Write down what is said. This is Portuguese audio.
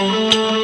Música